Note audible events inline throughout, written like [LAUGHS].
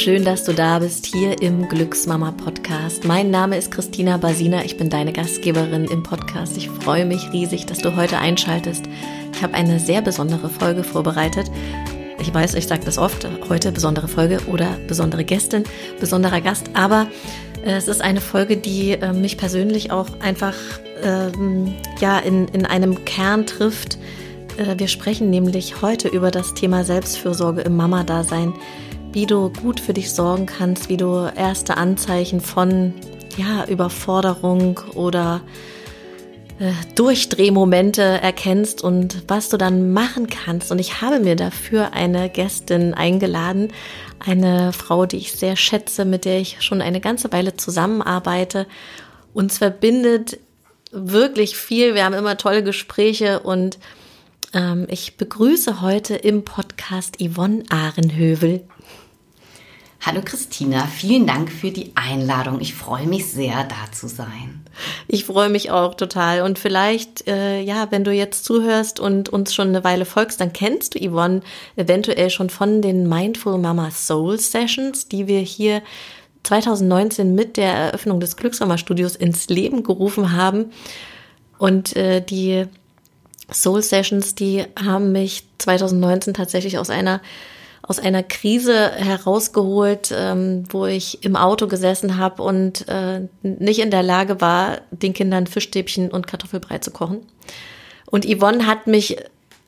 schön, dass du da bist hier im Glücksmama Podcast. Mein Name ist Christina Basina, ich bin deine Gastgeberin im Podcast. Ich freue mich riesig, dass du heute einschaltest. Ich habe eine sehr besondere Folge vorbereitet. Ich weiß, ich sage das oft, heute besondere Folge oder besondere Gästin, besonderer Gast, aber äh, es ist eine Folge, die äh, mich persönlich auch einfach ähm, ja, in, in einem Kern trifft. Äh, wir sprechen nämlich heute über das Thema Selbstfürsorge im Mama-Dasein wie du gut für dich sorgen kannst, wie du erste Anzeichen von ja, Überforderung oder äh, Durchdrehmomente erkennst und was du dann machen kannst. Und ich habe mir dafür eine Gästin eingeladen, eine Frau, die ich sehr schätze, mit der ich schon eine ganze Weile zusammenarbeite. Uns verbindet wirklich viel. Wir haben immer tolle Gespräche und ähm, ich begrüße heute im Podcast Yvonne Ahrenhövel. Hallo Christina, vielen Dank für die Einladung. Ich freue mich sehr, da zu sein. Ich freue mich auch total. Und vielleicht, äh, ja, wenn du jetzt zuhörst und uns schon eine Weile folgst, dann kennst du Yvonne eventuell schon von den Mindful Mama Soul Sessions, die wir hier 2019 mit der Eröffnung des Glücksmama Studios ins Leben gerufen haben. Und äh, die Soul Sessions, die haben mich 2019 tatsächlich aus einer aus einer Krise herausgeholt, ähm, wo ich im Auto gesessen habe und äh, nicht in der Lage war, den Kindern Fischstäbchen und Kartoffelbrei zu kochen. Und Yvonne hat mich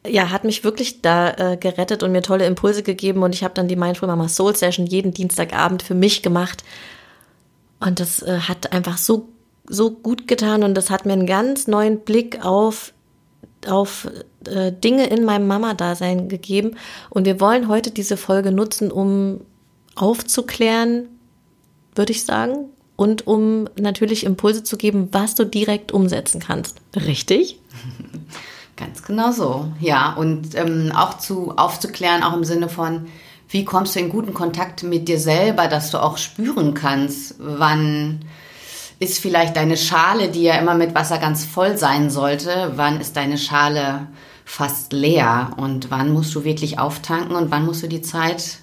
ja, hat mich wirklich da äh, gerettet und mir tolle Impulse gegeben und ich habe dann die Mindful Mama Soul Session jeden Dienstagabend für mich gemacht. Und das äh, hat einfach so so gut getan und das hat mir einen ganz neuen Blick auf auf äh, Dinge in meinem Mama-Dasein gegeben. Und wir wollen heute diese Folge nutzen, um aufzuklären, würde ich sagen, und um natürlich Impulse zu geben, was du direkt umsetzen kannst. Richtig? [LAUGHS] Ganz genau so, ja. Und ähm, auch zu aufzuklären, auch im Sinne von, wie kommst du in guten Kontakt mit dir selber, dass du auch spüren kannst, wann ist vielleicht deine Schale, die ja immer mit Wasser ganz voll sein sollte, wann ist deine Schale fast leer und wann musst du wirklich auftanken und wann musst du die Zeit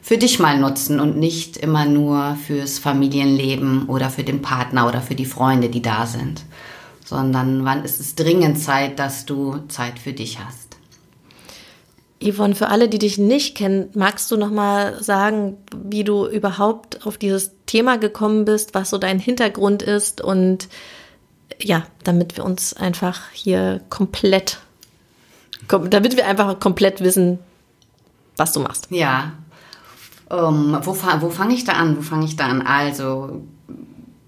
für dich mal nutzen und nicht immer nur fürs Familienleben oder für den Partner oder für die Freunde, die da sind, sondern wann ist es dringend Zeit, dass du Zeit für dich hast. Yvonne, für alle, die dich nicht kennen, magst du noch mal sagen, wie du überhaupt auf dieses Thema gekommen bist, was so dein Hintergrund ist und ja, damit wir uns einfach hier komplett, damit wir einfach komplett wissen, was du machst. Ja. Um, ähm, wo wo fange ich da an? Wo fange ich da an? Also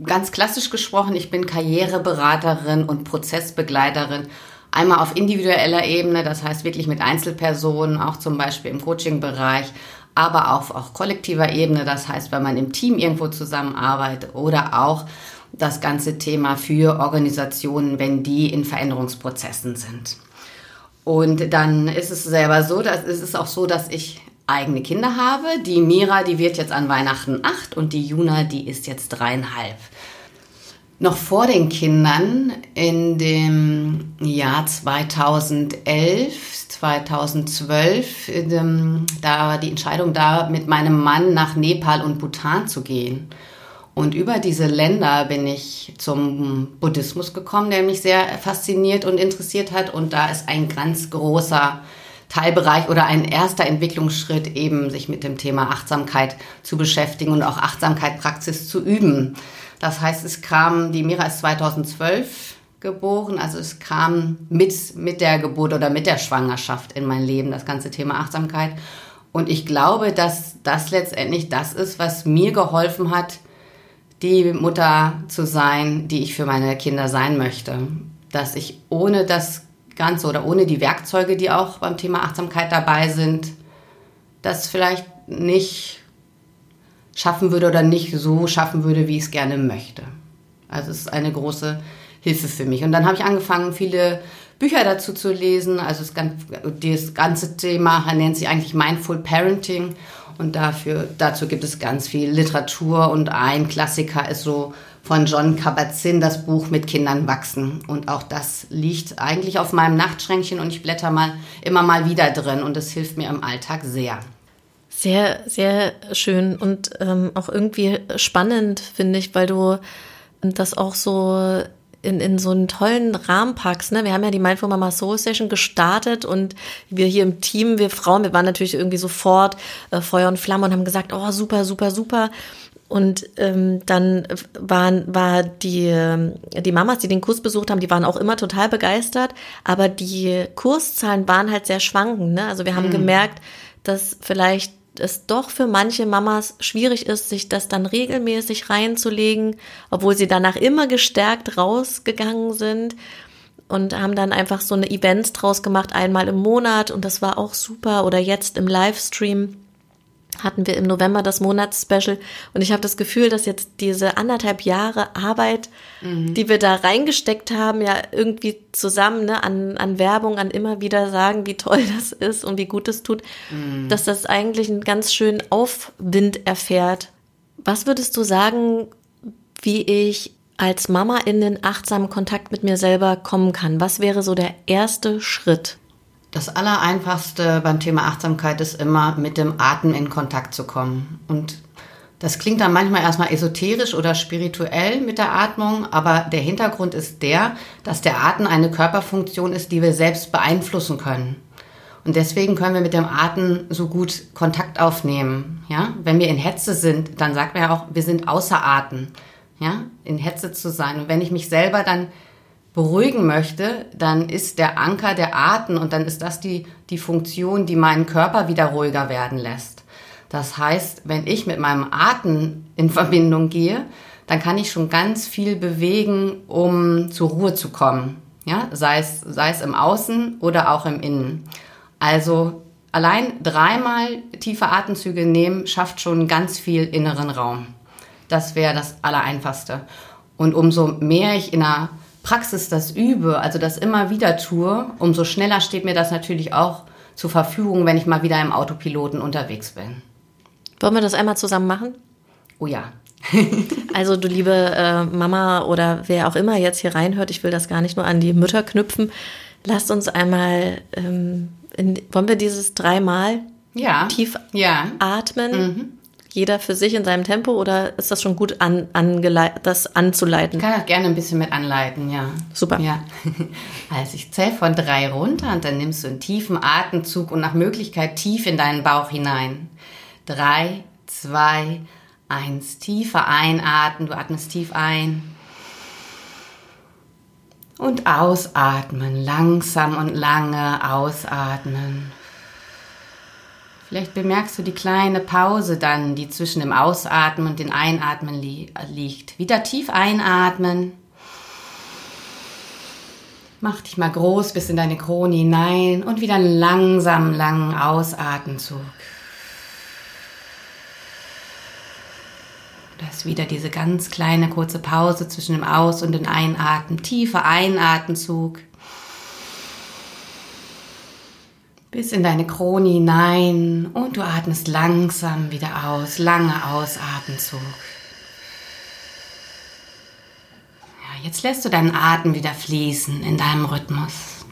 ganz klassisch gesprochen, ich bin Karriereberaterin und Prozessbegleiterin Einmal auf individueller Ebene, das heißt wirklich mit Einzelpersonen, auch zum Beispiel im Coaching-Bereich, aber auf auch kollektiver Ebene, das heißt, wenn man im Team irgendwo zusammenarbeitet oder auch das ganze Thema für Organisationen, wenn die in Veränderungsprozessen sind. Und dann ist es selber so, dass es ist auch so, dass ich eigene Kinder habe. Die Mira, die wird jetzt an Weihnachten acht und die Juna, die ist jetzt dreieinhalb noch vor den Kindern in dem Jahr 2011, 2012, da war die Entscheidung da, mit meinem Mann nach Nepal und Bhutan zu gehen. Und über diese Länder bin ich zum Buddhismus gekommen, der mich sehr fasziniert und interessiert hat. Und da ist ein ganz großer Teilbereich oder ein erster Entwicklungsschritt eben, sich mit dem Thema Achtsamkeit zu beschäftigen und auch Achtsamkeitpraxis zu üben. Das heißt, es kam, die Mira ist 2012 geboren, also es kam mit, mit der Geburt oder mit der Schwangerschaft in mein Leben, das ganze Thema Achtsamkeit. Und ich glaube, dass das letztendlich das ist, was mir geholfen hat, die Mutter zu sein, die ich für meine Kinder sein möchte. Dass ich ohne das Ganze oder ohne die Werkzeuge, die auch beim Thema Achtsamkeit dabei sind, das vielleicht nicht schaffen würde oder nicht so schaffen würde, wie ich es gerne möchte. Also es ist eine große Hilfe für mich. Und dann habe ich angefangen, viele Bücher dazu zu lesen. Also das ganze, Thema nennt sich eigentlich Mindful Parenting. Und dafür, dazu gibt es ganz viel Literatur. Und ein Klassiker ist so von John Kabat-Zinn, das Buch Mit Kindern wachsen. Und auch das liegt eigentlich auf meinem Nachtschränkchen und ich blätter mal immer mal wieder drin und es hilft mir im Alltag sehr. Sehr, sehr schön und ähm, auch irgendwie spannend, finde ich, weil du das auch so in, in so einen tollen Rahmen packst. Ne? Wir haben ja die Mindful Mama Soul Session gestartet und wir hier im Team, wir Frauen, wir waren natürlich irgendwie sofort äh, Feuer und Flamme und haben gesagt, oh super, super, super. Und ähm, dann waren war die ähm, die Mamas, die den Kurs besucht haben, die waren auch immer total begeistert, aber die Kurszahlen waren halt sehr schwankend. Ne? Also wir haben mhm. gemerkt, dass vielleicht es doch für manche Mamas schwierig ist, sich das dann regelmäßig reinzulegen, obwohl sie danach immer gestärkt rausgegangen sind und haben dann einfach so eine Events draus gemacht, einmal im Monat. Und das war auch super. Oder jetzt im Livestream hatten wir im November das Monatsspecial und ich habe das Gefühl, dass jetzt diese anderthalb Jahre Arbeit, mhm. die wir da reingesteckt haben, ja irgendwie zusammen ne, an, an Werbung, an immer wieder sagen, wie toll [LAUGHS] das ist und wie gut es tut, mhm. dass das eigentlich einen ganz schönen Aufwind erfährt. Was würdest du sagen, wie ich als Mama in den achtsamen Kontakt mit mir selber kommen kann? Was wäre so der erste Schritt? Das Allereinfachste beim Thema Achtsamkeit ist immer, mit dem Atem in Kontakt zu kommen. Und das klingt dann manchmal erstmal esoterisch oder spirituell mit der Atmung, aber der Hintergrund ist der, dass der Atem eine Körperfunktion ist, die wir selbst beeinflussen können. Und deswegen können wir mit dem Atem so gut Kontakt aufnehmen. Ja? Wenn wir in Hetze sind, dann sagt man ja auch, wir sind außer Atem. Ja? In Hetze zu sein. Und wenn ich mich selber dann beruhigen möchte, dann ist der Anker der Atem und dann ist das die, die Funktion, die meinen Körper wieder ruhiger werden lässt. Das heißt, wenn ich mit meinem Atem in Verbindung gehe, dann kann ich schon ganz viel bewegen, um zur Ruhe zu kommen. Ja, sei es, sei es im Außen oder auch im Innen. Also allein dreimal tiefe Atemzüge nehmen schafft schon ganz viel inneren Raum. Das wäre das Allereinfachste. Und umso mehr ich in einer Praxis das übe, also das immer wieder tue, umso schneller steht mir das natürlich auch zur Verfügung, wenn ich mal wieder im Autopiloten unterwegs bin. Wollen wir das einmal zusammen machen? Oh ja. [LAUGHS] [LAUGHS] also du liebe äh, Mama oder wer auch immer jetzt hier reinhört, ich will das gar nicht nur an die Mütter knüpfen. Lasst uns einmal, ähm, in, wollen wir dieses dreimal ja. tief ja. atmen? Mhm jeder für sich in seinem Tempo oder ist das schon gut, an, das anzuleiten? Ich kann auch gerne ein bisschen mit anleiten, ja. Super. Ja. [LAUGHS] Also ich zähle von drei runter und dann nimmst du einen tiefen Atemzug und nach Möglichkeit tief in deinen Bauch hinein. Drei, zwei, eins. Tiefer einatmen. Du atmest tief ein. Und ausatmen. Langsam und lange ausatmen. Vielleicht bemerkst du die kleine Pause dann, die zwischen dem Ausatmen und dem Einatmen li liegt. Wieder tief einatmen. Mach dich mal groß bis in deine Krone hinein und wieder einen langsamen, langen Ausatmenzug. Da ist wieder diese ganz kleine kurze Pause zwischen dem Aus- und dem Einatmen. Tiefer Einatmenzug. Bis in deine Krone hinein und du atmest langsam wieder aus, lange Ausatemzug. Ja, jetzt lässt du deinen Atem wieder fließen in deinem Rhythmus.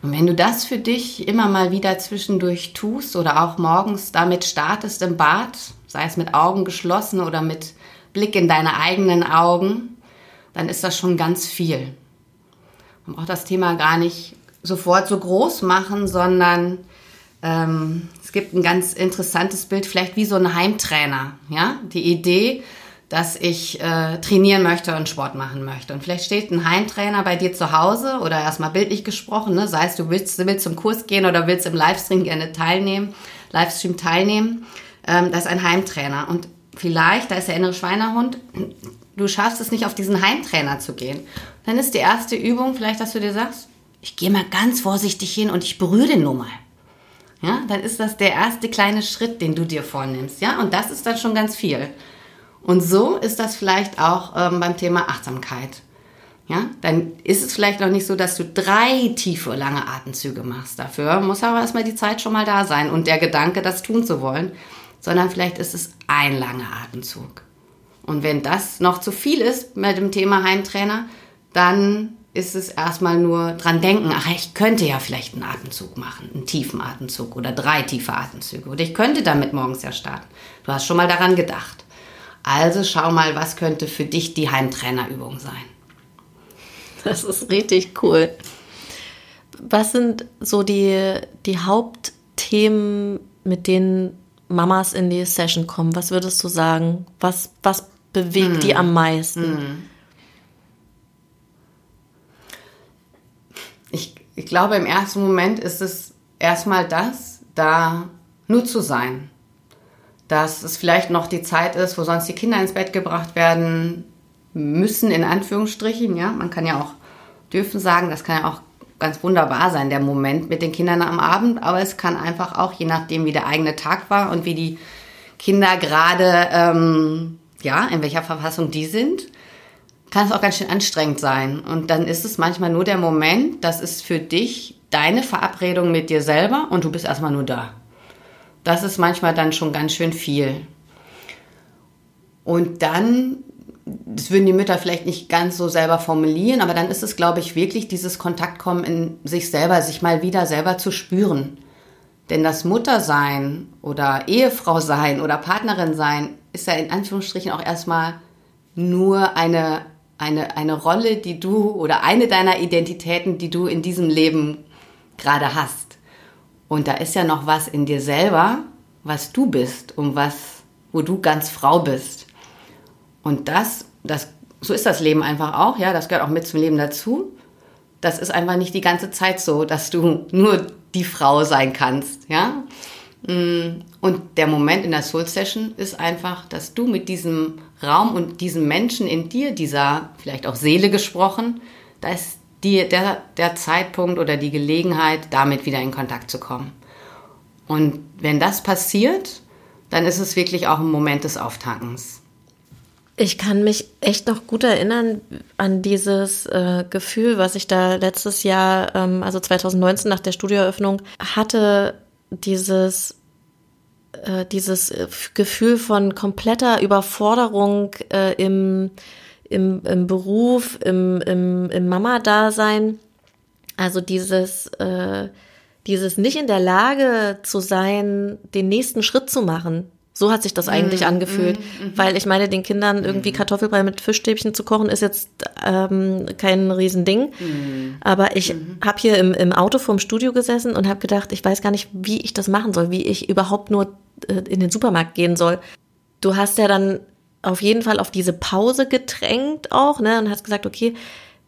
Und wenn du das für dich immer mal wieder zwischendurch tust oder auch morgens damit startest im Bad, sei es mit Augen geschlossen oder mit Blick in deine eigenen Augen, dann ist das schon ganz viel. Man braucht das Thema gar nicht sofort so groß machen, sondern ähm, es gibt ein ganz interessantes Bild, vielleicht wie so ein Heimtrainer. Ja, die Idee, dass ich äh, trainieren möchte und Sport machen möchte. Und vielleicht steht ein Heimtrainer bei dir zu Hause oder erstmal bildlich gesprochen, ne? sei es du willst, willst zum Kurs gehen oder willst im Livestream gerne teilnehmen, Livestream teilnehmen. Ähm, das ist ein Heimtrainer. Und vielleicht, da ist der innere Schweinehund, du schaffst es nicht, auf diesen Heimtrainer zu gehen. Dann ist die erste Übung vielleicht, dass du dir sagst, ich gehe mal ganz vorsichtig hin und ich berühre den nur mal. Ja, dann ist das der erste kleine Schritt, den du dir vornimmst. Ja, und das ist dann schon ganz viel. Und so ist das vielleicht auch ähm, beim Thema Achtsamkeit. Ja, dann ist es vielleicht noch nicht so, dass du drei tiefe, lange Atemzüge machst. Dafür muss aber erstmal die Zeit schon mal da sein und der Gedanke, das tun zu wollen, sondern vielleicht ist es ein langer Atemzug. Und wenn das noch zu viel ist mit dem Thema Heimtrainer, dann ist es erstmal nur dran denken, ach, ich könnte ja vielleicht einen Atemzug machen, einen tiefen Atemzug oder drei tiefe Atemzüge oder ich könnte damit morgens ja starten. Du hast schon mal daran gedacht. Also schau mal, was könnte für dich die Heimtrainerübung sein. Das ist richtig cool. Was sind so die, die Hauptthemen, mit denen Mamas in die Session kommen? Was würdest du sagen? Was, was bewegt mm. die am meisten? Mm. Ich, glaube, im ersten Moment ist es erstmal das, da nur zu sein. Dass es vielleicht noch die Zeit ist, wo sonst die Kinder ins Bett gebracht werden müssen, in Anführungsstrichen. Ja, man kann ja auch dürfen sagen, das kann ja auch ganz wunderbar sein, der Moment mit den Kindern am Abend. Aber es kann einfach auch, je nachdem, wie der eigene Tag war und wie die Kinder gerade, ähm, ja, in welcher Verfassung die sind, kann es auch ganz schön anstrengend sein. Und dann ist es manchmal nur der Moment, das ist für dich deine Verabredung mit dir selber und du bist erstmal nur da. Das ist manchmal dann schon ganz schön viel. Und dann, das würden die Mütter vielleicht nicht ganz so selber formulieren, aber dann ist es, glaube ich, wirklich dieses Kontaktkommen in sich selber, sich mal wieder selber zu spüren. Denn das Muttersein oder Ehefrau sein oder Partnerin sein ist ja in Anführungsstrichen auch erstmal nur eine eine, eine Rolle, die du oder eine deiner Identitäten, die du in diesem Leben gerade hast. Und da ist ja noch was in dir selber, was du bist und was, wo du ganz Frau bist. Und das, das, so ist das Leben einfach auch, ja, das gehört auch mit zum Leben dazu. Das ist einfach nicht die ganze Zeit so, dass du nur die Frau sein kannst, ja. Mm, und der Moment in der Soul Session ist einfach, dass du mit diesem Raum und diesem Menschen in dir, dieser vielleicht auch Seele gesprochen, da ist dir der, der Zeitpunkt oder die Gelegenheit, damit wieder in Kontakt zu kommen. Und wenn das passiert, dann ist es wirklich auch ein Moment des Auftankens. Ich kann mich echt noch gut erinnern an dieses äh, Gefühl, was ich da letztes Jahr, ähm, also 2019 nach der Studioeröffnung hatte, dieses äh, dieses äh, Gefühl von kompletter Überforderung äh, im, im, im Beruf, im, im, im Mama-Dasein. Also dieses, äh, dieses nicht in der Lage zu sein, den nächsten Schritt zu machen. So hat sich das eigentlich mm, angefühlt. Mm, mm, Weil ich meine, den Kindern irgendwie mhm. Kartoffelbrei mit Fischstäbchen zu kochen, ist jetzt ähm, kein Riesending. Mhm. Aber ich mhm. habe hier im, im Auto vorm Studio gesessen und habe gedacht, ich weiß gar nicht, wie ich das machen soll, wie ich überhaupt nur in den Supermarkt gehen soll. Du hast ja dann auf jeden Fall auf diese Pause gedrängt auch, ne? Und hast gesagt, okay,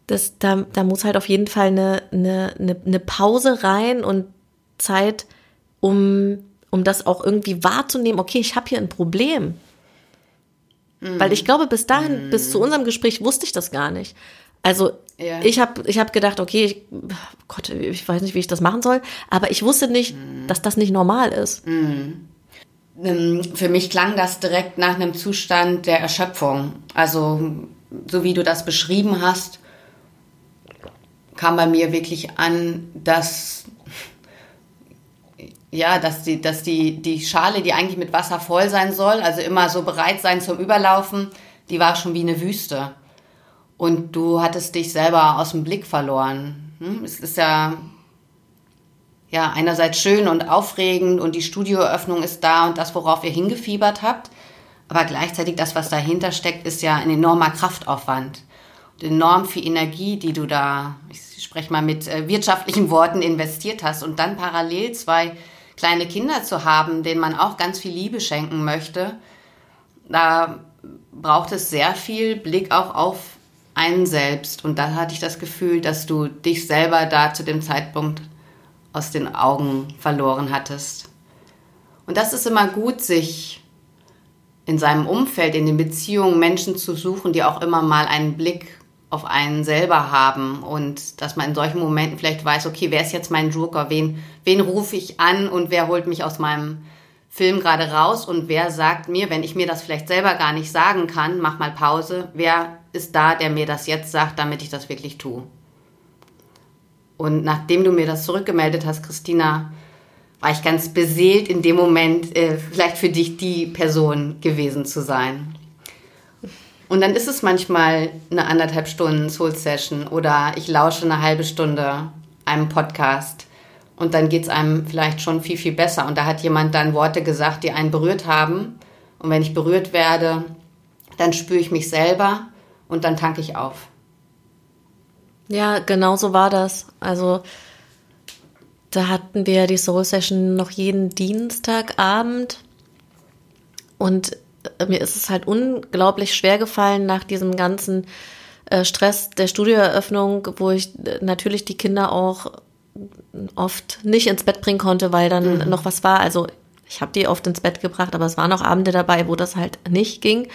das, da, da muss halt auf jeden Fall eine, eine, eine, Pause rein und Zeit, um um das auch irgendwie wahrzunehmen, okay, ich habe hier ein Problem. Mhm. Weil ich glaube, bis dahin, mhm. bis zu unserem Gespräch wusste ich das gar nicht. Also ja. ich habe ich hab gedacht, okay, ich, Gott, ich weiß nicht, wie ich das machen soll, aber ich wusste nicht, mhm. dass das nicht normal ist. Mhm. Ähm, für mich klang das direkt nach einem Zustand der Erschöpfung. Also so wie du das beschrieben hast, kam bei mir wirklich an, dass ja, dass die, dass die, die Schale, die eigentlich mit Wasser voll sein soll, also immer so bereit sein zum Überlaufen, die war schon wie eine Wüste. Und du hattest dich selber aus dem Blick verloren. Hm? Es ist ja, ja, einerseits schön und aufregend und die Studioeröffnung ist da und das, worauf ihr hingefiebert habt. Aber gleichzeitig das, was dahinter steckt, ist ja ein enormer Kraftaufwand. Und enorm viel Energie, die du da, ich spreche mal mit äh, wirtschaftlichen Worten, investiert hast und dann parallel zwei kleine Kinder zu haben, denen man auch ganz viel Liebe schenken möchte, da braucht es sehr viel Blick auch auf einen selbst. Und da hatte ich das Gefühl, dass du dich selber da zu dem Zeitpunkt aus den Augen verloren hattest. Und das ist immer gut, sich in seinem Umfeld, in den Beziehungen Menschen zu suchen, die auch immer mal einen Blick auf einen selber haben und dass man in solchen Momenten vielleicht weiß, okay, wer ist jetzt mein Joker, wen, wen rufe ich an und wer holt mich aus meinem Film gerade raus und wer sagt mir, wenn ich mir das vielleicht selber gar nicht sagen kann, mach mal Pause, wer ist da, der mir das jetzt sagt, damit ich das wirklich tue. Und nachdem du mir das zurückgemeldet hast, Christina, war ich ganz beseelt in dem Moment, äh, vielleicht für dich die Person gewesen zu sein. Und dann ist es manchmal eine anderthalb Stunden Soul Session oder ich lausche eine halbe Stunde einem Podcast. Und dann geht es einem vielleicht schon viel, viel besser. Und da hat jemand dann Worte gesagt, die einen berührt haben. Und wenn ich berührt werde, dann spüre ich mich selber und dann tanke ich auf. Ja, genau so war das. Also da hatten wir die Soul Session noch jeden Dienstagabend. Und äh, mir ist es halt unglaublich schwer gefallen nach diesem ganzen äh, Stress der Studioeröffnung, wo ich äh, natürlich die Kinder auch oft nicht ins Bett bringen konnte, weil dann mhm. noch was war. Also ich habe die oft ins Bett gebracht, aber es waren auch Abende dabei, wo das halt nicht ging.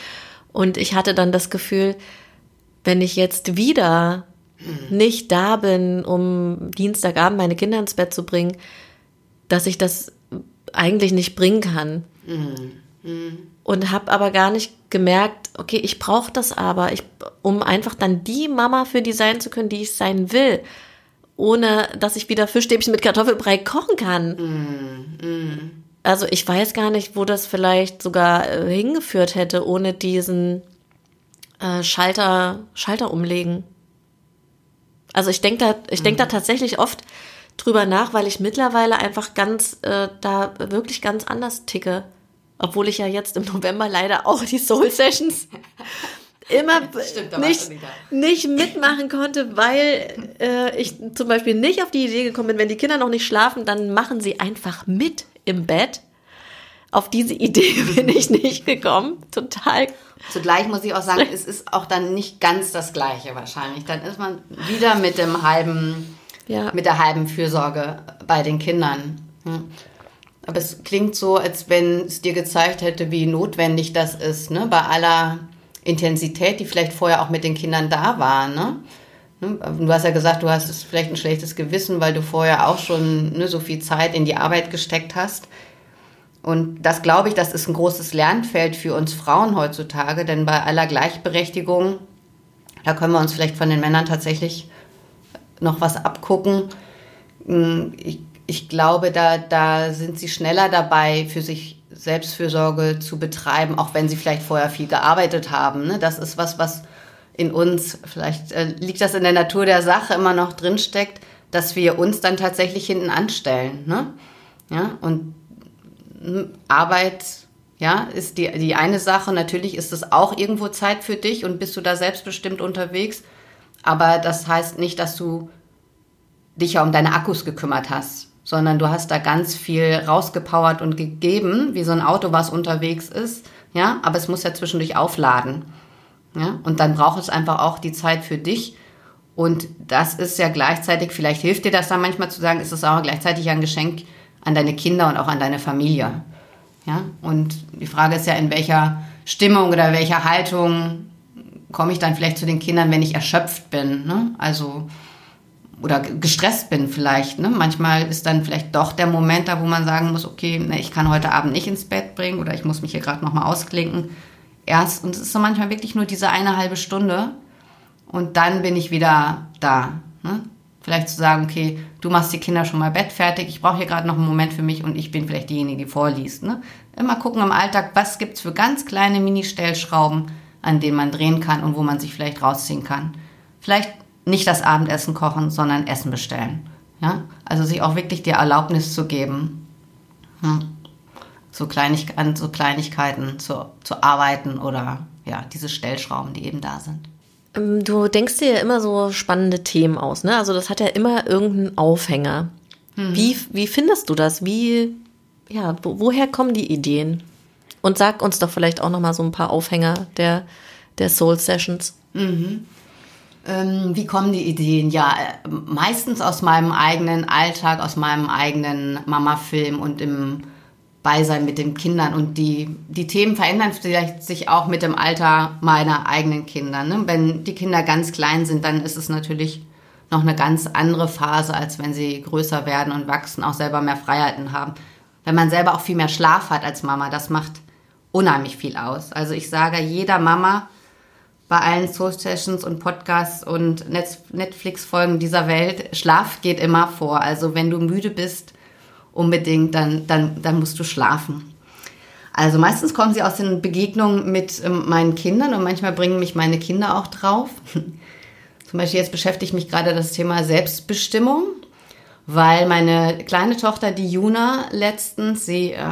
Und ich hatte dann das Gefühl, wenn ich jetzt wieder. Nicht da bin, um Dienstagabend meine Kinder ins Bett zu bringen, dass ich das eigentlich nicht bringen kann. Mhm. Mhm und habe aber gar nicht gemerkt, okay, ich brauche das aber, ich, um einfach dann die Mama für die sein zu können, die ich sein will, ohne dass ich wieder Fischstäbchen mit Kartoffelbrei kochen kann. Mm, mm. Also ich weiß gar nicht, wo das vielleicht sogar äh, hingeführt hätte, ohne diesen äh, Schalter, Schalter umlegen. Also ich denke da, ich denke da tatsächlich oft drüber nach, weil ich mittlerweile einfach ganz, äh, da wirklich ganz anders ticke. Obwohl ich ja jetzt im November leider auch die Soul Sessions [LAUGHS] immer Stimmt, nicht, nicht mitmachen konnte, weil äh, ich zum Beispiel nicht auf die Idee gekommen bin, wenn die Kinder noch nicht schlafen, dann machen sie einfach mit im Bett. Auf diese Idee [LAUGHS] bin ich nicht gekommen. Total. Zugleich muss ich auch sagen, es ist auch dann nicht ganz das Gleiche wahrscheinlich. Dann ist man wieder mit dem halben, ja. mit der halben Fürsorge bei den Kindern. Hm. Aber es klingt so, als wenn es dir gezeigt hätte, wie notwendig das ist, ne? bei aller Intensität, die vielleicht vorher auch mit den Kindern da war. Ne? ne? Du hast ja gesagt, du hast vielleicht ein schlechtes Gewissen, weil du vorher auch schon ne, so viel Zeit in die Arbeit gesteckt hast. Und das glaube ich, das ist ein großes Lernfeld für uns Frauen heutzutage, denn bei aller Gleichberechtigung, da können wir uns vielleicht von den Männern tatsächlich noch was abgucken. Hm, ich ich glaube, da, da sind sie schneller dabei, für sich Selbstfürsorge zu betreiben, auch wenn sie vielleicht vorher viel gearbeitet haben. Ne? Das ist was, was in uns, vielleicht äh, liegt das in der Natur der Sache immer noch drinsteckt, dass wir uns dann tatsächlich hinten anstellen. Ne? Ja, und Arbeit, ja, ist die, die eine Sache. Natürlich ist es auch irgendwo Zeit für dich und bist du da selbstbestimmt unterwegs. Aber das heißt nicht, dass du dich ja um deine Akkus gekümmert hast sondern du hast da ganz viel rausgepowert und gegeben, wie so ein Auto, was unterwegs ist, ja, aber es muss ja zwischendurch aufladen, ja, und dann braucht es einfach auch die Zeit für dich und das ist ja gleichzeitig, vielleicht hilft dir das dann manchmal zu sagen, ist es auch gleichzeitig ein Geschenk an deine Kinder und auch an deine Familie, ja, und die Frage ist ja, in welcher Stimmung oder welcher Haltung komme ich dann vielleicht zu den Kindern, wenn ich erschöpft bin, ne, also oder gestresst bin vielleicht. Ne? Manchmal ist dann vielleicht doch der Moment da, wo man sagen muss, okay, ne, ich kann heute Abend nicht ins Bett bringen oder ich muss mich hier gerade nochmal ausklinken. Erst, und es ist so manchmal wirklich nur diese eine halbe Stunde und dann bin ich wieder da. Ne? Vielleicht zu sagen, okay, du machst die Kinder schon mal Bett fertig, ich brauche hier gerade noch einen Moment für mich und ich bin vielleicht diejenige, die vorliest. Ne? Immer gucken im Alltag, was gibt es für ganz kleine Mini-Stellschrauben, an denen man drehen kann und wo man sich vielleicht rausziehen kann. Vielleicht nicht das Abendessen kochen, sondern Essen bestellen. Ja? Also sich auch wirklich die Erlaubnis zu geben, hm, so, Kleinig an so Kleinigkeiten zu, zu arbeiten oder ja, diese Stellschrauben, die eben da sind. Ähm, du denkst dir ja immer so spannende Themen aus, ne? Also das hat ja immer irgendeinen Aufhänger. Mhm. Wie, wie findest du das? Wie, ja, wo, woher kommen die Ideen? Und sag uns doch vielleicht auch noch mal so ein paar Aufhänger der, der Soul Sessions. Mhm. Ähm, wie kommen die Ideen? Ja, äh, meistens aus meinem eigenen Alltag, aus meinem eigenen Mama-Film und im Beisein mit den Kindern. Und die, die Themen verändern vielleicht sich auch mit dem Alter meiner eigenen Kinder. Ne? Wenn die Kinder ganz klein sind, dann ist es natürlich noch eine ganz andere Phase, als wenn sie größer werden und wachsen, auch selber mehr Freiheiten haben. Wenn man selber auch viel mehr Schlaf hat als Mama, das macht unheimlich viel aus. Also ich sage jeder Mama, bei allen Soul Sessions und Podcasts und Netflix-Folgen dieser Welt, Schlaf geht immer vor. Also wenn du müde bist, unbedingt, dann, dann, dann musst du schlafen. Also meistens kommen sie aus den Begegnungen mit ähm, meinen Kindern und manchmal bringen mich meine Kinder auch drauf. [LAUGHS] Zum Beispiel jetzt beschäftigt mich gerade das Thema Selbstbestimmung, weil meine kleine Tochter, die Juna, letztens, sie, äh,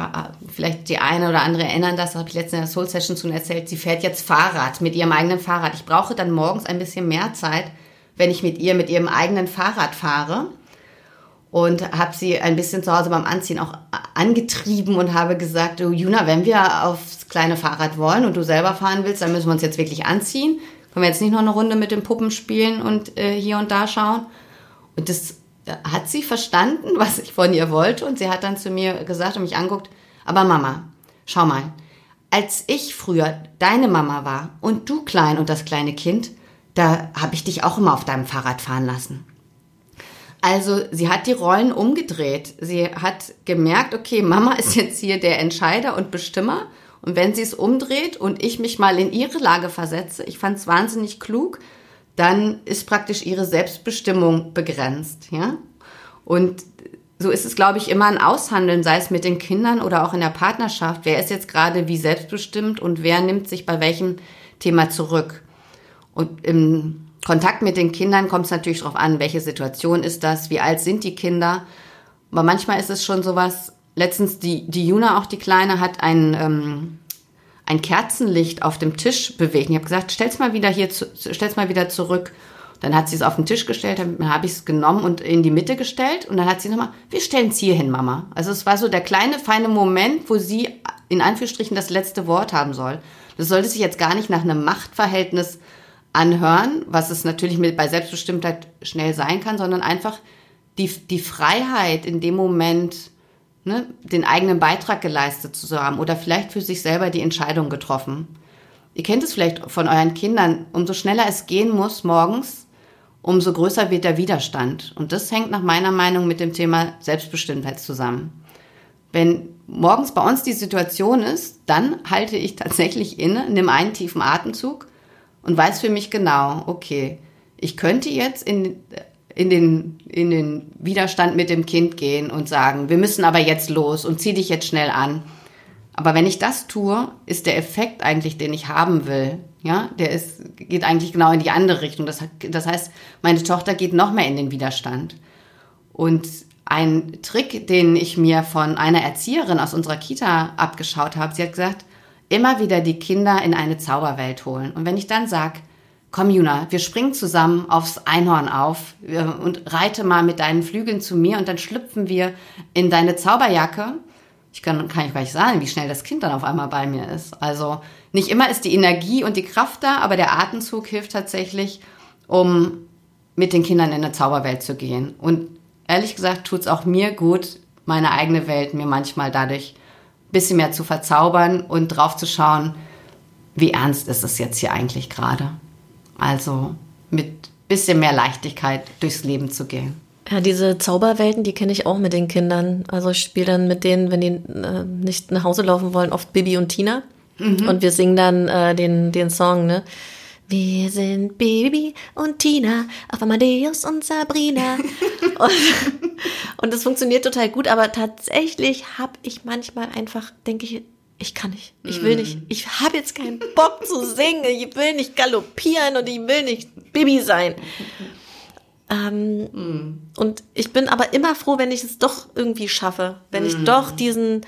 vielleicht die eine oder andere erinnern das, habe ich letztens in der Soul Session schon erzählt, sie fährt jetzt Fahrrad mit ihrem eigenen Fahrrad. Ich brauche dann morgens ein bisschen mehr Zeit, wenn ich mit ihr mit ihrem eigenen Fahrrad fahre und habe sie ein bisschen zu Hause beim Anziehen auch angetrieben und habe gesagt, du Juna, wenn wir aufs kleine Fahrrad wollen und du selber fahren willst, dann müssen wir uns jetzt wirklich anziehen. Können wir jetzt nicht noch eine Runde mit den Puppen spielen und äh, hier und da schauen? Und das hat sie verstanden, [LAUGHS] was ich von ihr wollte und sie hat dann zu mir gesagt und mich anguckt, aber Mama, schau mal, als ich früher deine Mama war und du klein und das kleine Kind, da habe ich dich auch immer auf deinem Fahrrad fahren lassen. Also sie hat die Rollen umgedreht. Sie hat gemerkt, okay, Mama ist [LAUGHS] jetzt hier der Entscheider und Bestimmer. Und wenn sie es umdreht und ich mich mal in ihre Lage versetze, ich fand es wahnsinnig klug, dann ist praktisch ihre Selbstbestimmung begrenzt. Ja? Und so ist es, glaube ich, immer ein Aushandeln, sei es mit den Kindern oder auch in der Partnerschaft. Wer ist jetzt gerade wie selbstbestimmt und wer nimmt sich bei welchem Thema zurück? Und im Kontakt mit den Kindern kommt es natürlich darauf an, welche Situation ist das, wie alt sind die Kinder. Aber manchmal ist es schon sowas, letztens die, die Juna, auch die Kleine, hat ein, ähm, ein Kerzenlicht auf dem Tisch bewegt. ich habe gesagt, stell's mal wieder hier, zu, stell's mal wieder zurück. Dann hat sie es auf den Tisch gestellt, dann habe ich es genommen und in die Mitte gestellt. Und dann hat sie nochmal, wir stellen es hier hin, Mama. Also es war so der kleine, feine Moment, wo sie in Anführungsstrichen das letzte Wort haben soll. Das sollte sich jetzt gar nicht nach einem Machtverhältnis anhören, was es natürlich mit, bei Selbstbestimmtheit schnell sein kann, sondern einfach die, die Freiheit in dem Moment, ne, den eigenen Beitrag geleistet zu haben oder vielleicht für sich selber die Entscheidung getroffen. Ihr kennt es vielleicht von euren Kindern, umso schneller es gehen muss morgens, umso größer wird der Widerstand. Und das hängt nach meiner Meinung mit dem Thema Selbstbestimmtheit zusammen. Wenn morgens bei uns die Situation ist, dann halte ich tatsächlich inne, nimm einen tiefen Atemzug und weiß für mich genau, okay, ich könnte jetzt in, in, den, in den Widerstand mit dem Kind gehen und sagen, wir müssen aber jetzt los und zieh dich jetzt schnell an. Aber wenn ich das tue, ist der Effekt eigentlich, den ich haben will, ja, der ist, geht eigentlich genau in die andere Richtung. Das, das heißt, meine Tochter geht noch mehr in den Widerstand. Und ein Trick, den ich mir von einer Erzieherin aus unserer Kita abgeschaut habe, sie hat gesagt, immer wieder die Kinder in eine Zauberwelt holen. Und wenn ich dann sag, komm Juna, wir springen zusammen aufs Einhorn auf und reite mal mit deinen Flügeln zu mir und dann schlüpfen wir in deine Zauberjacke. Ich kann, kann ich gar nicht sagen, wie schnell das Kind dann auf einmal bei mir ist. Also nicht immer ist die Energie und die Kraft da, aber der Atemzug hilft tatsächlich, um mit den Kindern in eine Zauberwelt zu gehen. Und ehrlich gesagt tut es auch mir gut, meine eigene Welt mir manchmal dadurch bisschen mehr zu verzaubern und drauf zu schauen, wie ernst ist es jetzt hier eigentlich gerade. Also mit bisschen mehr Leichtigkeit durchs Leben zu gehen. Ja, diese Zauberwelten, die kenne ich auch mit den Kindern. Also ich spiele dann mit denen, wenn die äh, nicht nach Hause laufen wollen, oft Bibi und Tina. Mhm. Und wir singen dann äh, den, den Song, ne? Wir sind Baby und Tina, auf Amadeus und Sabrina. [LAUGHS] und, und das funktioniert total gut, aber tatsächlich habe ich manchmal einfach, denke ich, ich kann nicht, ich will nicht, mm. ich habe jetzt keinen Bock zu singen, ich will nicht galoppieren und ich will nicht Baby sein. Ähm, mm. Und ich bin aber immer froh, wenn ich es doch irgendwie schaffe, wenn ich mm. doch diesen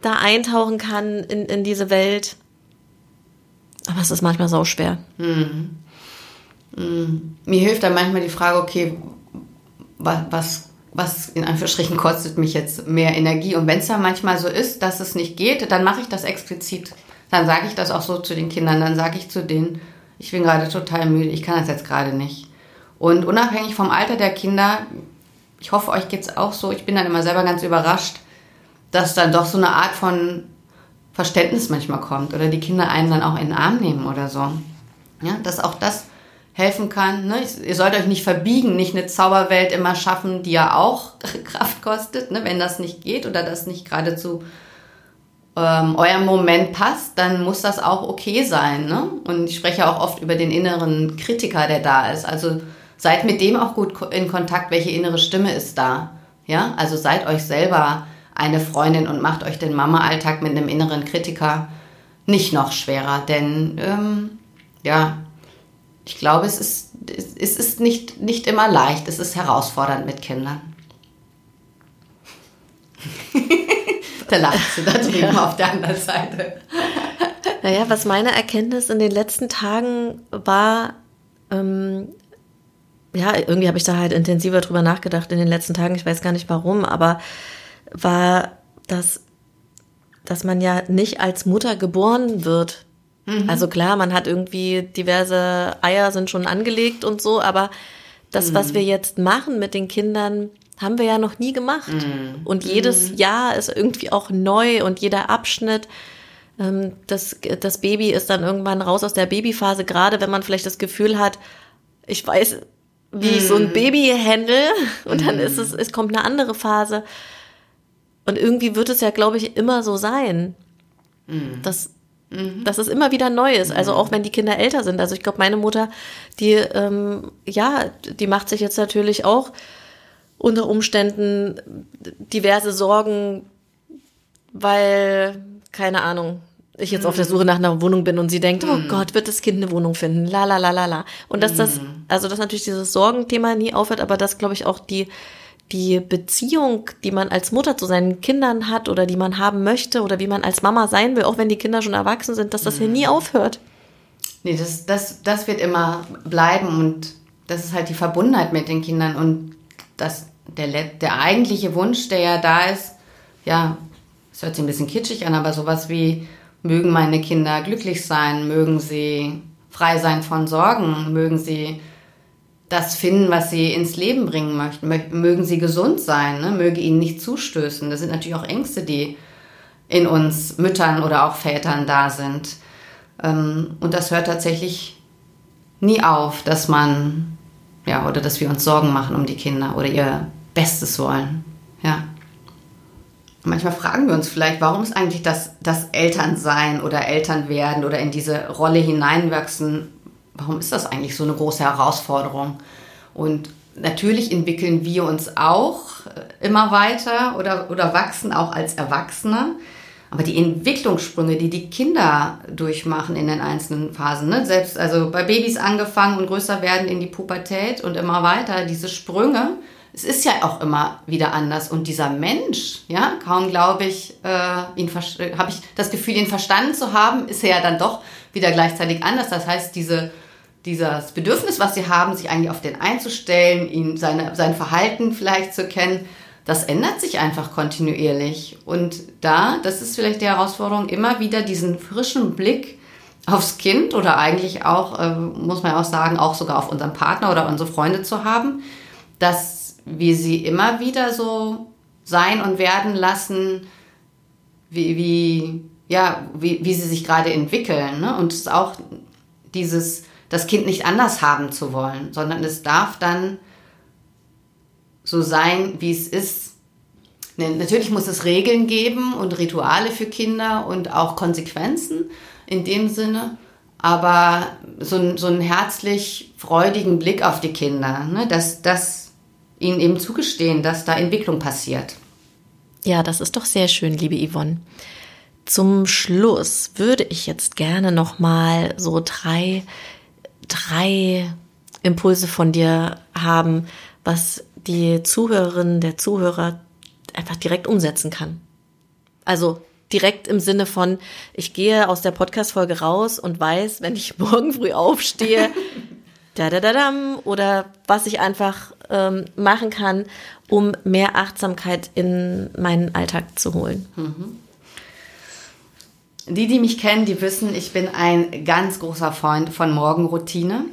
da eintauchen kann in, in diese Welt. Aber es ist manchmal so schwer. Mhm. Mhm. Mir hilft dann manchmal die Frage, okay, was, was, was in Anführungsstrichen kostet mich jetzt mehr Energie? Und wenn es dann manchmal so ist, dass es nicht geht, dann mache ich das explizit. Dann sage ich das auch so zu den Kindern. Dann sage ich zu denen, ich bin gerade total müde, ich kann das jetzt gerade nicht. Und unabhängig vom Alter der Kinder, ich hoffe, euch geht es auch so, ich bin dann immer selber ganz überrascht, dass dann doch so eine Art von Verständnis manchmal kommt oder die Kinder einen dann auch in den Arm nehmen oder so. Ja, dass auch das helfen kann. Ne? Ihr sollt euch nicht verbiegen, nicht eine Zauberwelt immer schaffen, die ja auch [LAUGHS] Kraft kostet. Ne? Wenn das nicht geht oder das nicht gerade zu ähm, eurem Moment passt, dann muss das auch okay sein. Ne? Und ich spreche auch oft über den inneren Kritiker, der da ist. Also seid mit dem auch gut in Kontakt, welche innere Stimme ist da. Ja, also seid euch selber eine Freundin und macht euch den Mama-Alltag mit einem inneren Kritiker nicht noch schwerer. Denn ähm, ja, ich glaube, es ist, es ist nicht, nicht immer leicht, es ist herausfordernd mit Kindern. [LAUGHS] da lacht sie da [LAUGHS] drüben ja. auf der anderen Seite. Naja, was meine Erkenntnis in den letzten Tagen war, ähm, ja, irgendwie habe ich da halt intensiver drüber nachgedacht in den letzten Tagen, ich weiß gar nicht warum, aber war, dass, dass man ja nicht als Mutter geboren wird. Mhm. Also klar, man hat irgendwie diverse Eier sind schon angelegt und so, aber das, mhm. was wir jetzt machen mit den Kindern, haben wir ja noch nie gemacht. Mhm. Und jedes mhm. Jahr ist irgendwie auch neu und jeder Abschnitt. Ähm, das, das Baby ist dann irgendwann raus aus der Babyphase, gerade wenn man vielleicht das Gefühl hat, ich weiß, wie ich so ein mhm. Baby handle [LAUGHS] und dann ist es, mhm. es kommt eine andere Phase. Und irgendwie wird es ja, glaube ich, immer so sein, mhm. dass, mhm. dass es immer wieder neu ist. Also auch wenn die Kinder älter sind. Also ich glaube, meine Mutter, die, ähm, ja, die macht sich jetzt natürlich auch unter Umständen diverse Sorgen, weil, keine Ahnung, ich jetzt auf der Suche nach einer Wohnung bin und sie denkt, oh Gott, wird das Kind eine Wohnung finden, la la la la la. Und dass das, also dass natürlich dieses Sorgenthema nie aufhört, aber dass, glaube ich, auch die, die Beziehung, die man als Mutter zu seinen Kindern hat oder die man haben möchte oder wie man als Mama sein will, auch wenn die Kinder schon erwachsen sind, dass das hier nie aufhört. Nee, das, das, das wird immer bleiben und das ist halt die Verbundenheit mit den Kindern und das, der, der eigentliche Wunsch, der ja da ist, ja, es hört sich ein bisschen kitschig an, aber sowas wie, mögen meine Kinder glücklich sein, mögen sie frei sein von Sorgen, mögen sie das finden, was sie ins Leben bringen möchten, mögen sie gesund sein, ne? möge ihnen nicht zustößen. Das sind natürlich auch Ängste, die in uns Müttern oder auch Vätern da sind. Ähm, und das hört tatsächlich nie auf, dass man, ja, oder dass wir uns Sorgen machen um die Kinder oder ihr Bestes wollen. Ja. Manchmal fragen wir uns vielleicht, warum ist eigentlich das, das Elternsein oder Elternwerden oder in diese Rolle hineinwachsen, warum ist das eigentlich so eine große Herausforderung? Und natürlich entwickeln wir uns auch immer weiter oder, oder wachsen auch als Erwachsene. Aber die Entwicklungssprünge, die die Kinder durchmachen in den einzelnen Phasen, ne? selbst also bei Babys angefangen und größer werden in die Pubertät und immer weiter, diese Sprünge, es ist ja auch immer wieder anders. Und dieser Mensch, ja, kaum glaube ich, äh, habe ich das Gefühl, ihn verstanden zu haben, ist er ja dann doch wieder gleichzeitig anders. Das heißt, diese, dieses Bedürfnis, was sie haben, sich eigentlich auf den einzustellen, ihn seine, sein Verhalten vielleicht zu kennen, das ändert sich einfach kontinuierlich. Und da, das ist vielleicht die Herausforderung, immer wieder diesen frischen Blick aufs Kind oder eigentlich auch, äh, muss man auch sagen, auch sogar auf unseren Partner oder unsere Freunde zu haben, dass wie sie immer wieder so sein und werden lassen, wie, wie, ja, wie, wie sie sich gerade entwickeln. Ne? Und es ist auch dieses, das Kind nicht anders haben zu wollen, sondern es darf dann so sein, wie es ist. Natürlich muss es Regeln geben und Rituale für Kinder und auch Konsequenzen in dem Sinne, aber so, so einen herzlich freudigen Blick auf die Kinder, ne? dass das ihnen eben zugestehen, dass da Entwicklung passiert. Ja, das ist doch sehr schön, liebe Yvonne. Zum Schluss würde ich jetzt gerne noch mal so drei, drei Impulse von dir haben, was die Zuhörerin, der Zuhörer einfach direkt umsetzen kann. Also direkt im Sinne von, ich gehe aus der Podcast-Folge raus und weiß, wenn ich [LAUGHS] morgen früh aufstehe, da da da dam, oder was ich einfach ähm, machen kann, um mehr Achtsamkeit in meinen Alltag zu holen. Mhm. Die, die mich kennen, die wissen, ich bin ein ganz großer Freund von Morgenroutine.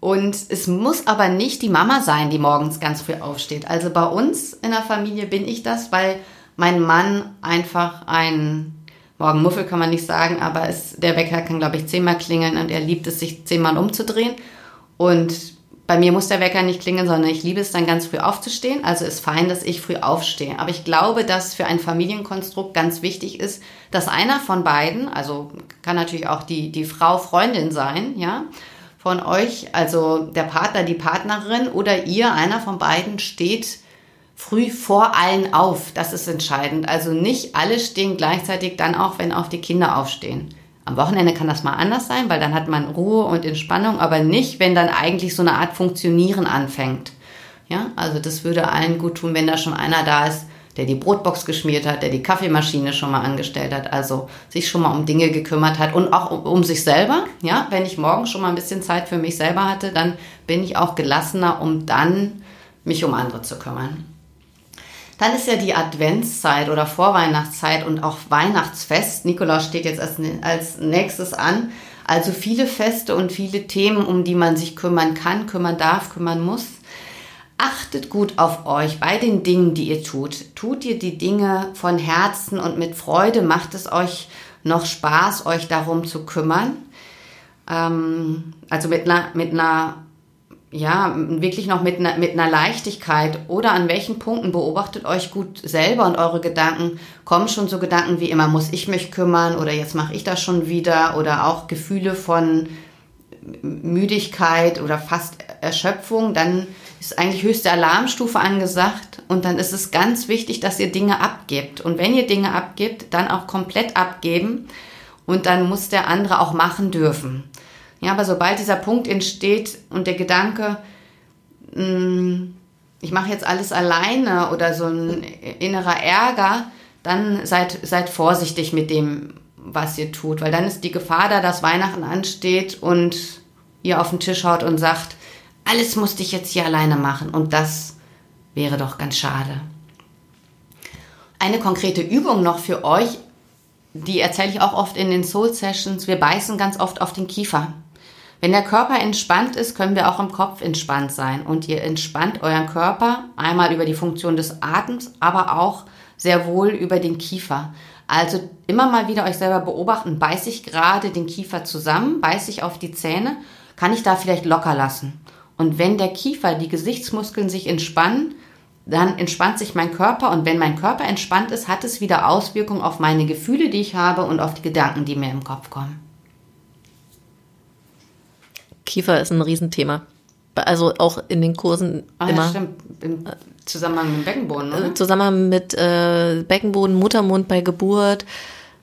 Und es muss aber nicht die Mama sein, die morgens ganz früh aufsteht. Also bei uns in der Familie bin ich das, weil mein Mann einfach ein Morgenmuffel kann man nicht sagen, aber es, der Wecker kann, glaube ich, zehnmal klingeln und er liebt es, sich zehnmal umzudrehen. Und bei mir muss der Wecker nicht klingeln, sondern ich liebe es dann ganz früh aufzustehen. Also ist fein, dass ich früh aufstehe. Aber ich glaube, dass für ein Familienkonstrukt ganz wichtig ist, dass einer von beiden, also kann natürlich auch die, die Frau Freundin sein, ja, von euch, also der Partner, die Partnerin oder ihr, einer von beiden steht früh vor allen auf. Das ist entscheidend. Also nicht alle stehen gleichzeitig dann auch, wenn auch die Kinder aufstehen. Am Wochenende kann das mal anders sein, weil dann hat man Ruhe und Entspannung, aber nicht, wenn dann eigentlich so eine Art Funktionieren anfängt. Ja, also das würde allen gut tun, wenn da schon einer da ist, der die Brotbox geschmiert hat, der die Kaffeemaschine schon mal angestellt hat, also sich schon mal um Dinge gekümmert hat und auch um, um sich selber. Ja, wenn ich morgen schon mal ein bisschen Zeit für mich selber hatte, dann bin ich auch gelassener, um dann mich um andere zu kümmern. Dann ist ja die Adventszeit oder Vorweihnachtszeit und auch Weihnachtsfest. Nikolaus steht jetzt als, als nächstes an. Also viele Feste und viele Themen, um die man sich kümmern kann, kümmern darf, kümmern muss. Achtet gut auf euch bei den Dingen, die ihr tut. Tut ihr die Dinge von Herzen und mit Freude? Macht es euch noch Spaß, euch darum zu kümmern? Ähm, also mit einer, mit einer ja, wirklich noch mit einer, mit einer Leichtigkeit. Oder an welchen Punkten beobachtet euch gut selber und eure Gedanken, kommen schon so Gedanken wie immer, muss ich mich kümmern oder jetzt mache ich das schon wieder? Oder auch Gefühle von Müdigkeit oder fast Erschöpfung, dann ist eigentlich höchste Alarmstufe angesagt. Und dann ist es ganz wichtig, dass ihr Dinge abgebt. Und wenn ihr Dinge abgebt, dann auch komplett abgeben. Und dann muss der andere auch machen dürfen. Ja, aber sobald dieser Punkt entsteht und der Gedanke, hm, ich mache jetzt alles alleine oder so ein innerer Ärger, dann seid, seid vorsichtig mit dem, was ihr tut, weil dann ist die Gefahr da, dass Weihnachten ansteht und ihr auf den Tisch haut und sagt, alles musste ich jetzt hier alleine machen und das wäre doch ganz schade. Eine konkrete Übung noch für euch, die erzähle ich auch oft in den Soul Sessions. Wir beißen ganz oft auf den Kiefer. Wenn der Körper entspannt ist, können wir auch im Kopf entspannt sein. Und ihr entspannt euren Körper einmal über die Funktion des Atems, aber auch sehr wohl über den Kiefer. Also immer mal wieder euch selber beobachten, beiße ich gerade den Kiefer zusammen, beiße ich auf die Zähne, kann ich da vielleicht locker lassen. Und wenn der Kiefer, die Gesichtsmuskeln sich entspannen, dann entspannt sich mein Körper und wenn mein Körper entspannt ist, hat es wieder Auswirkungen auf meine Gefühle, die ich habe und auf die Gedanken, die mir im Kopf kommen. Kiefer ist ein Riesenthema. Also auch in den Kursen Ach, immer. Ja, stimmt. Im Zusammenhang mit Beckenboden, oder? Zusammenhang mit äh, Beckenboden, Muttermund bei Geburt,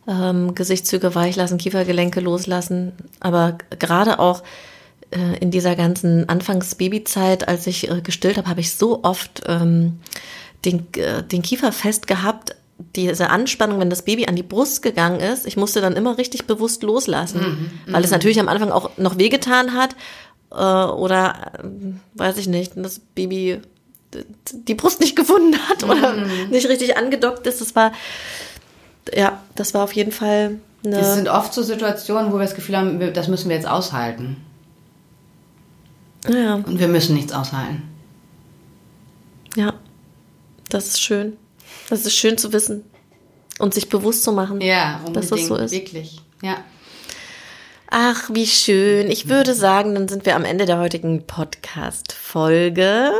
ähm, Gesichtszüge weichlassen, Kiefergelenke loslassen. Aber gerade auch äh, in dieser ganzen Anfangs-Babyzeit, als ich äh, gestillt habe, habe ich so oft ähm, den, äh, den Kiefer fest gehabt, diese Anspannung, wenn das Baby an die Brust gegangen ist, ich musste dann immer richtig bewusst loslassen, mhm, weil es natürlich am Anfang auch noch wehgetan hat äh, oder äh, weiß ich nicht, das Baby die Brust nicht gefunden hat oder mhm. nicht richtig angedockt ist. Das war ja, das war auf jeden Fall. Eine das sind oft so Situationen, wo wir das Gefühl haben, das müssen wir jetzt aushalten. Ja. Und wir müssen nichts aushalten. Ja, das ist schön. Das ist schön zu wissen und sich bewusst zu machen, ja, unbedingt, dass das so ist. Wirklich, ja. Ach, wie schön. Ich würde sagen, dann sind wir am Ende der heutigen Podcast-Folge.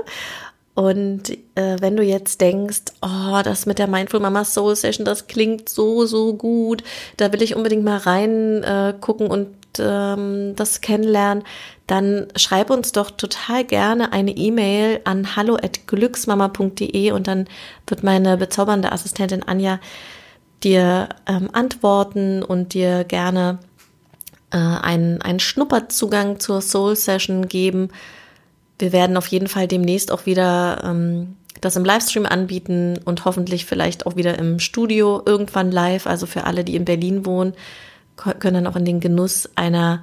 Und äh, wenn du jetzt denkst, oh, das mit der Mindful Mama Soul Session, das klingt so, so gut, da will ich unbedingt mal rein äh, und ähm, das kennenlernen, dann schreib uns doch total gerne eine E-Mail an hallo@glücksmama.de und dann wird meine bezaubernde Assistentin Anja dir ähm, antworten und dir gerne äh, einen, einen Schnupperzugang zur Soul Session geben. Wir werden auf jeden Fall demnächst auch wieder ähm, das im Livestream anbieten und hoffentlich vielleicht auch wieder im Studio irgendwann live. Also für alle, die in Berlin wohnen, können dann auch in den Genuss einer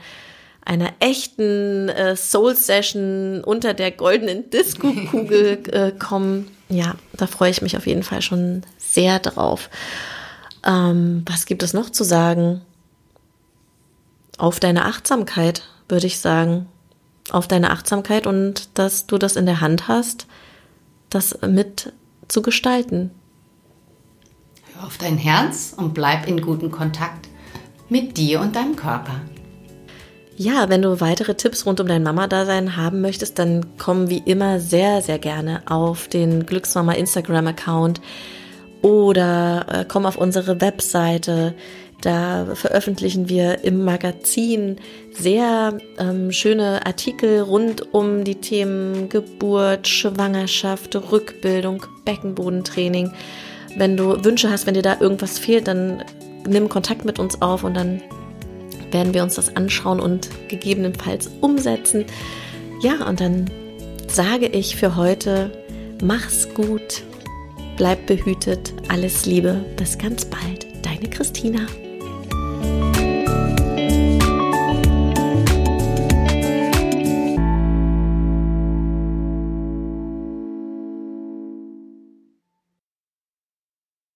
einer echten äh, Soul Session unter der goldenen Disco-Kugel [LAUGHS] äh, kommen. Ja, da freue ich mich auf jeden Fall schon sehr drauf. Ähm, was gibt es noch zu sagen? Auf deine Achtsamkeit, würde ich sagen. Auf deine Achtsamkeit und dass du das in der Hand hast, das mit zu gestalten. Hör auf dein Herz und bleib in guten Kontakt mit dir und deinem Körper. Ja, wenn du weitere Tipps rund um dein Mama-Dasein haben möchtest, dann komm wie immer sehr, sehr gerne auf den Glücksmama Instagram-Account oder äh, komm auf unsere Webseite Da veröffentlichen wir im Magazin sehr ähm, schöne Artikel rund um die Themen Geburt, Schwangerschaft, Rückbildung, Beckenbodentraining. Wenn du Wünsche hast, wenn dir da irgendwas fehlt, dann nimm Kontakt mit uns auf und dann werden wir uns das anschauen und gegebenenfalls umsetzen. Ja, und dann sage ich für heute, mach's gut, bleib behütet, alles Liebe, bis ganz bald, deine Christina.